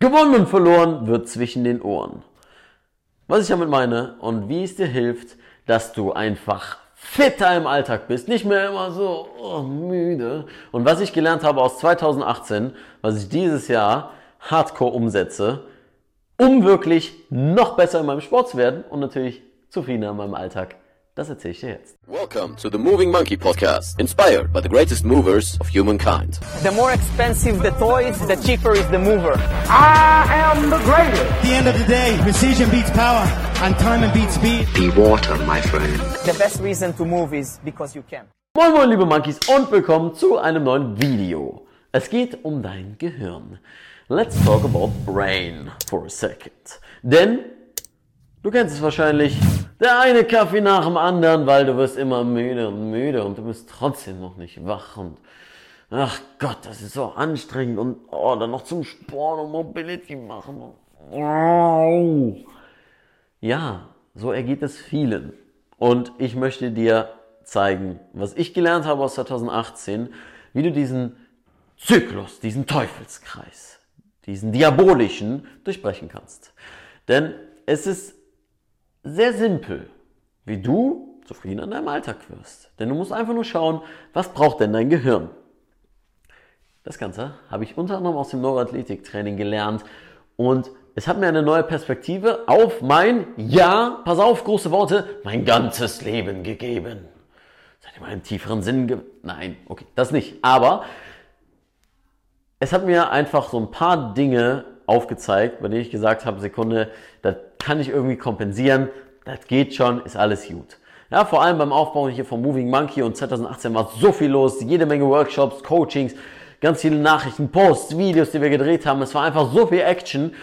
Gewonnen und verloren wird zwischen den Ohren. Was ich damit meine und wie es dir hilft, dass du einfach fitter im Alltag bist, nicht mehr immer so oh, müde. Und was ich gelernt habe aus 2018, was ich dieses Jahr hardcore umsetze, um wirklich noch besser in meinem Sport zu werden und natürlich zufriedener in meinem Alltag das erzähle ich dir jetzt. Welcome to the Moving Monkey Podcast, inspired by the greatest movers of humankind. The more expensive the toys, the cheaper is the mover. I am the greatest. At the end of the day, precision beats power, and time beats speed. Be water, my friend. The best reason to move is because you can. Moin moin liebe Monkeys und willkommen zu einem neuen Video. Es geht um dein Gehirn. Let's talk about brain for a second. Denn Du kennst es wahrscheinlich. Der eine Kaffee nach dem anderen, weil du wirst immer müde und müde und du bist trotzdem noch nicht wach und ach Gott, das ist so anstrengend und oh, dann noch zum Sport und Mobility machen. Oh. Ja, so ergeht es vielen. Und ich möchte dir zeigen, was ich gelernt habe aus 2018, wie du diesen Zyklus, diesen Teufelskreis, diesen diabolischen durchbrechen kannst. Denn es ist sehr simpel, wie du zufrieden an deinem Alltag wirst. Denn du musst einfach nur schauen, was braucht denn dein Gehirn? Das Ganze habe ich unter anderem aus dem Neuroathletiktraining gelernt und es hat mir eine neue Perspektive auf mein, ja, pass auf, große Worte, mein ganzes Leben gegeben. Seid ihr mal im tieferen Sinn ge Nein, okay, das nicht. Aber es hat mir einfach so ein paar Dinge aufgezeigt, bei denen ich gesagt habe, Sekunde, das kann ich irgendwie kompensieren, das geht schon, ist alles gut. Ja, vor allem beim Aufbau hier vom Moving Monkey und 2018 war so viel los, jede Menge Workshops, Coachings, ganz viele Nachrichten, Posts, Videos, die wir gedreht haben. Es war einfach so viel Action,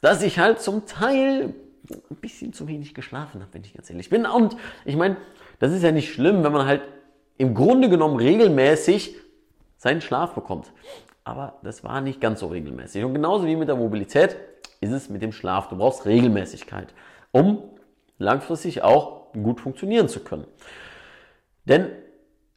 dass ich halt zum Teil ein bisschen zu wenig geschlafen habe, wenn ich ganz ehrlich bin. Und ich meine, das ist ja nicht schlimm, wenn man halt im Grunde genommen regelmäßig seinen Schlaf bekommt. Aber das war nicht ganz so regelmäßig. Und genauso wie mit der Mobilität ist es mit dem Schlaf. Du brauchst Regelmäßigkeit, um langfristig auch gut funktionieren zu können. Denn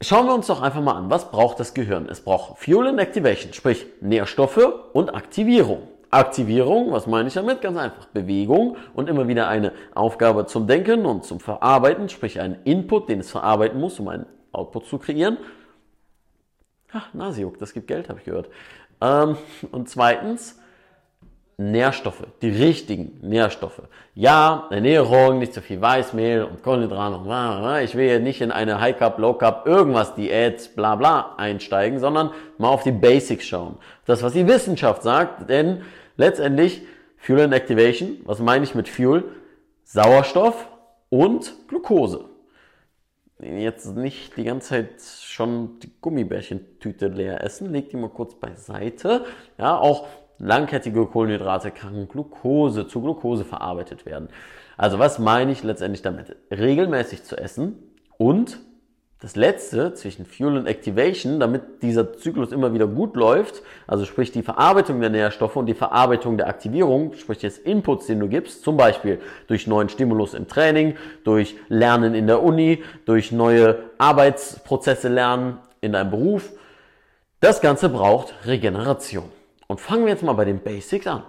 schauen wir uns doch einfach mal an, was braucht das Gehirn? Es braucht Fuel and Activation, sprich Nährstoffe und Aktivierung. Aktivierung, was meine ich damit? Ganz einfach. Bewegung und immer wieder eine Aufgabe zum Denken und zum Verarbeiten, sprich einen Input, den es verarbeiten muss, um einen Output zu kreieren. Ach, Nasiuk, das gibt Geld, habe ich gehört. Ähm, und zweitens, Nährstoffe, die richtigen Nährstoffe. Ja, Ernährung, nicht zu viel Weißmehl und Kohlenhydrate und ich will hier nicht in eine High Carb, Low Carb, irgendwas Diät, bla bla einsteigen, sondern mal auf die Basics schauen. Das, was die Wissenschaft sagt, denn letztendlich Fuel and Activation, was meine ich mit Fuel? Sauerstoff und Glucose. Jetzt nicht die ganze Zeit schon die Gummibärchentüte leer essen, leg die mal kurz beiseite. Ja, auch langkettige Kohlenhydrate kann Glucose zu Glucose verarbeitet werden. Also was meine ich letztendlich damit? Regelmäßig zu essen und das letzte zwischen Fuel und Activation, damit dieser Zyklus immer wieder gut läuft, also sprich die Verarbeitung der Nährstoffe und die Verarbeitung der Aktivierung, sprich des Inputs, den du gibst, zum Beispiel durch neuen Stimulus im Training, durch Lernen in der Uni, durch neue Arbeitsprozesse lernen in deinem Beruf. Das Ganze braucht Regeneration. Und fangen wir jetzt mal bei den Basics an.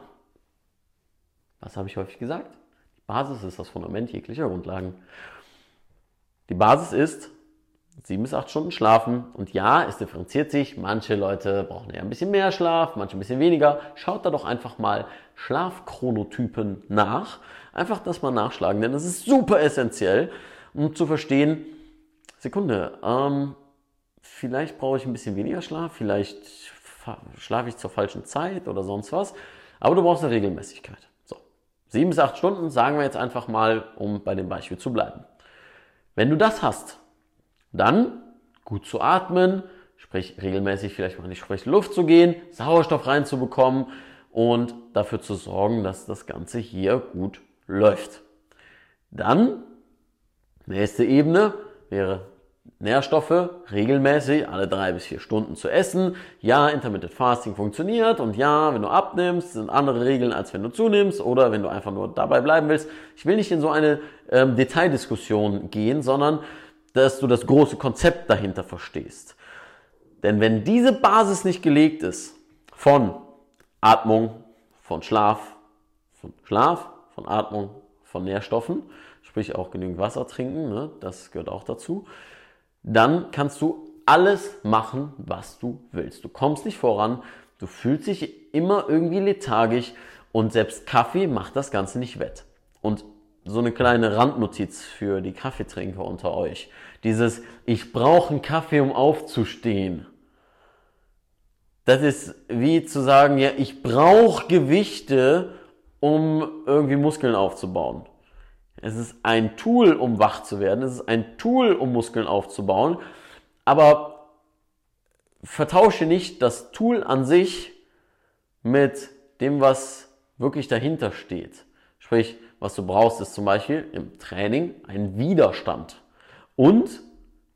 Was habe ich häufig gesagt? Die Basis ist das Fundament jeglicher Grundlagen. Die Basis ist sieben bis acht Stunden schlafen. Und ja, es differenziert sich. Manche Leute brauchen eher ein bisschen mehr Schlaf, manche ein bisschen weniger. Schaut da doch einfach mal Schlafchronotypen nach. Einfach das mal nachschlagen, denn das ist super essentiell, um zu verstehen, Sekunde, ähm, vielleicht brauche ich ein bisschen weniger Schlaf, vielleicht schlafe ich zur falschen Zeit oder sonst was. Aber du brauchst eine Regelmäßigkeit. So. Sieben bis acht Stunden sagen wir jetzt einfach mal, um bei dem Beispiel zu bleiben. Wenn du das hast, dann gut zu atmen, sprich regelmäßig vielleicht mal in die frische Luft zu gehen, Sauerstoff reinzubekommen und dafür zu sorgen, dass das Ganze hier gut läuft. Dann, nächste Ebene wäre Nährstoffe regelmäßig alle drei bis vier Stunden zu essen. Ja, Intermittent Fasting funktioniert und ja, wenn du abnimmst, sind andere Regeln als wenn du zunimmst oder wenn du einfach nur dabei bleiben willst. Ich will nicht in so eine ähm, Detaildiskussion gehen, sondern dass du das große Konzept dahinter verstehst. Denn wenn diese Basis nicht gelegt ist von Atmung, von Schlaf, von Schlaf, von Atmung, von Nährstoffen, sprich auch genügend Wasser trinken, ne? das gehört auch dazu. Dann kannst du alles machen, was du willst. Du kommst nicht voran, du fühlst dich immer irgendwie lethargisch und selbst Kaffee macht das Ganze nicht wett. Und so eine kleine Randnotiz für die Kaffeetrinker unter euch. Dieses, ich brauche einen Kaffee, um aufzustehen. Das ist wie zu sagen, ja, ich brauche Gewichte, um irgendwie Muskeln aufzubauen. Es ist ein Tool, um wach zu werden. Es ist ein Tool, um Muskeln aufzubauen. Aber vertausche nicht das Tool an sich mit dem, was wirklich dahinter steht. Sprich, was du brauchst, ist zum Beispiel im Training ein Widerstand. Und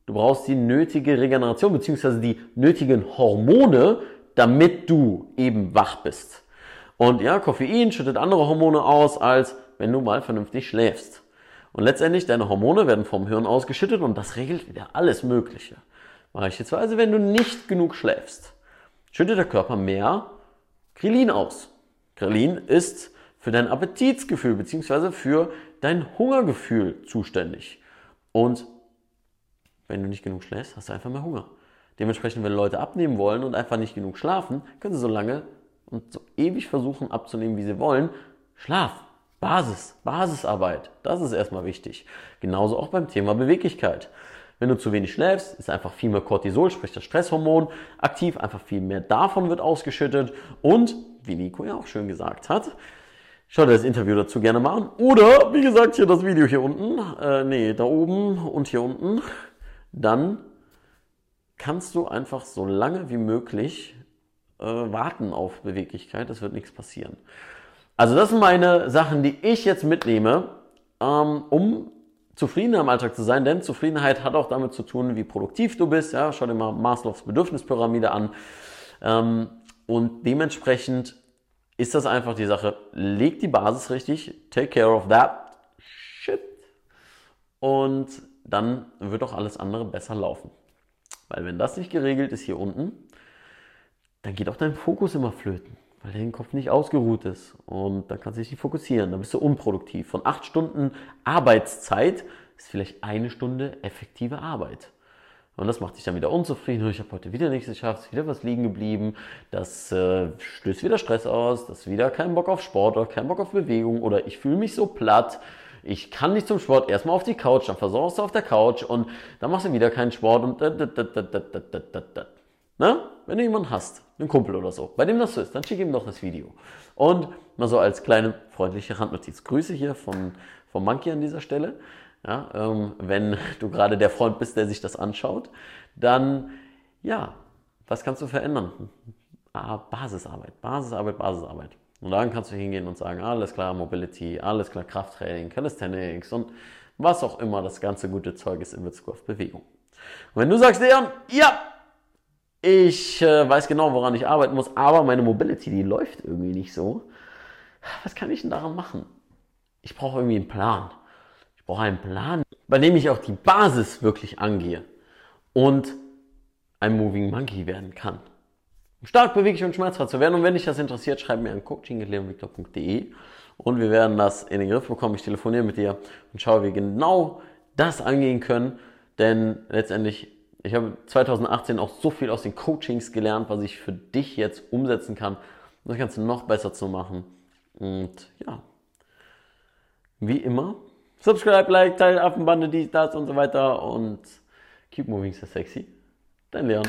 du brauchst die nötige Regeneration bzw. die nötigen Hormone, damit du eben wach bist. Und ja, Koffein schüttet andere Hormone aus, als wenn du mal vernünftig schläfst. Und letztendlich, deine Hormone werden vom Hirn ausgeschüttet und das regelt wieder alles Mögliche. Beispielsweise, wenn du nicht genug schläfst, schüttet der Körper mehr Grelin aus. Grelin ist für dein Appetitsgefühl bzw. für dein Hungergefühl zuständig. Und wenn du nicht genug schläfst, hast du einfach mehr Hunger. Dementsprechend, wenn Leute abnehmen wollen und einfach nicht genug schlafen, können sie so lange und so ewig versuchen abzunehmen, wie sie wollen. Schlaf, Basis, Basisarbeit, das ist erstmal wichtig. Genauso auch beim Thema Beweglichkeit. Wenn du zu wenig schläfst, ist einfach viel mehr Cortisol, sprich das Stresshormon, aktiv, einfach viel mehr davon wird ausgeschüttet. Und, wie Nico ja auch schön gesagt hat, schau dir das Interview dazu gerne mal an. Oder, wie gesagt, hier das Video hier unten, äh, nee, da oben und hier unten. Dann kannst du einfach so lange wie möglich äh, warten auf Beweglichkeit. Es wird nichts passieren. Also das sind meine Sachen, die ich jetzt mitnehme, ähm, um zufriedener im Alltag zu sein, denn Zufriedenheit hat auch damit zu tun, wie produktiv du bist. Ja, schau dir mal Maslows Bedürfnispyramide an. Ähm, und dementsprechend ist das einfach die Sache. Leg die Basis richtig, take care of that shit. Und dann wird auch alles andere besser laufen. Weil wenn das nicht geregelt ist hier unten, dann geht auch dein Fokus immer flöten, weil dein Kopf nicht ausgeruht ist und dann kannst du dich nicht fokussieren, dann bist du unproduktiv. Von acht Stunden Arbeitszeit ist vielleicht eine Stunde effektive Arbeit. Und das macht dich dann wieder unzufrieden. Ich habe heute wieder nichts geschafft, ist wieder was liegen geblieben. Das äh, stößt wieder Stress aus, das ist wieder kein Bock auf Sport oder kein Bock auf Bewegung oder ich fühle mich so platt. Ich kann nicht zum Sport, erstmal auf die Couch, dann versorgst du auf der Couch und dann machst du wieder keinen Sport und Na? Wenn du jemanden hast, einen Kumpel oder so, bei dem das so ist, dann schick ihm doch das Video. Und mal so als kleine freundliche Randnotiz. Grüße hier von, von Monkey an dieser Stelle. Ja, ähm, wenn du gerade der Freund bist, der sich das anschaut, dann ja, was kannst du verändern? Ah, Basisarbeit, Basisarbeit, Basisarbeit. Und dann kannst du hingehen und sagen, alles klar, Mobility, alles klar, Krafttraining, Calisthenics und was auch immer das ganze gute Zeug ist in Bezug auf Bewegung. Und wenn du sagst, Leon, ja, ich äh, weiß genau, woran ich arbeiten muss, aber meine Mobility, die läuft irgendwie nicht so. Was kann ich denn daran machen? Ich brauche irgendwie einen Plan. Ich brauche einen Plan, bei dem ich auch die Basis wirklich angehe und ein Moving Monkey werden kann. Stark beweglich und schmerzfrei zu werden. Und wenn dich das interessiert, schreib mir an coaching.leonviktor.de und wir werden das in den Griff bekommen. Ich telefoniere mit dir und schaue, wie wir genau das angehen können. Denn letztendlich ich habe 2018 auch so viel aus den Coachings gelernt, was ich für dich jetzt umsetzen kann, um das Ganze noch besser zu machen. Und ja, wie immer, subscribe, like, teil Affenbande, dies, das und so weiter und keep moving so sexy. Dein Leon.